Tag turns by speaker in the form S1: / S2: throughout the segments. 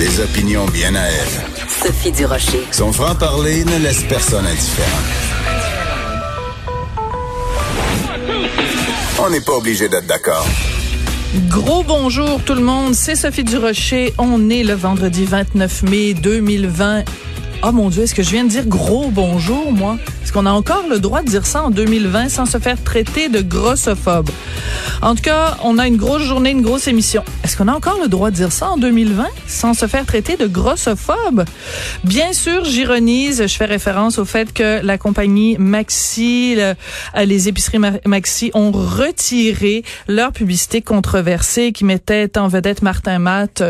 S1: Des opinions bien à elle.
S2: Sophie Durocher.
S1: Son franc-parler ne laisse personne indifférent. On n'est pas obligé d'être d'accord.
S3: Gros bonjour tout le monde, c'est Sophie Durocher. On est le vendredi 29 mai 2020. Oh mon Dieu, est-ce que je viens de dire gros bonjour, moi? Est-ce qu'on a encore le droit de dire ça en 2020 sans se faire traiter de grossophobe? En tout cas, on a une grosse journée, une grosse émission. Est-ce qu'on a encore le droit de dire ça en 2020 sans se faire traiter de grossophobe? Bien sûr, j'ironise. Je fais référence au fait que la compagnie Maxi, les épiceries Maxi ont retiré leur publicité controversée qui mettait en vedette Martin Matt,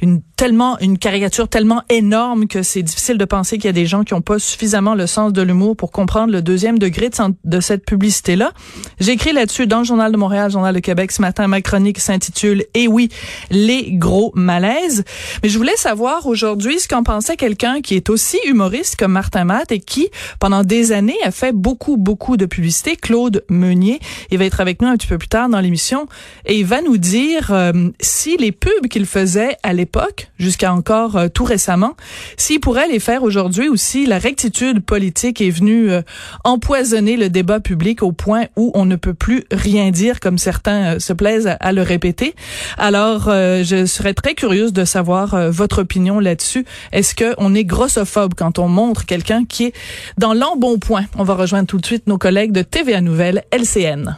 S3: une tellement une caricature tellement énorme que c'est difficile de penser qu'il y a des gens qui n'ont pas suffisamment le sens de l'humour pour comprendre le deuxième degré de, cette publicité-là. J'ai écrit là-dessus dans le Journal de Montréal, Journal de Québec ce matin. Ma chronique s'intitule « Eh oui, les gros malaises ». Mais je voulais savoir aujourd'hui ce qu'en pensait quelqu'un qui est aussi humoriste comme Martin Matt et qui, pendant des années, a fait beaucoup, beaucoup de publicité. Claude Meunier, il va être avec nous un petit peu plus tard dans l'émission et il va nous dire euh, si les pubs qu'il faisait à l'époque jusqu'à encore euh, tout récemment. S'il pourrait les faire aujourd'hui aussi, la rectitude politique est venue euh, empoisonner le débat public au point où on ne peut plus rien dire comme certains euh, se plaisent à, le répéter. Alors, je serais très curieuse de savoir votre opinion là-dessus. Est-ce que on est grossophobe quand on montre quelqu'un qui est dans l'embonpoint? On va rejoindre tout de suite nos collègues de TVA Nouvelle, LCN.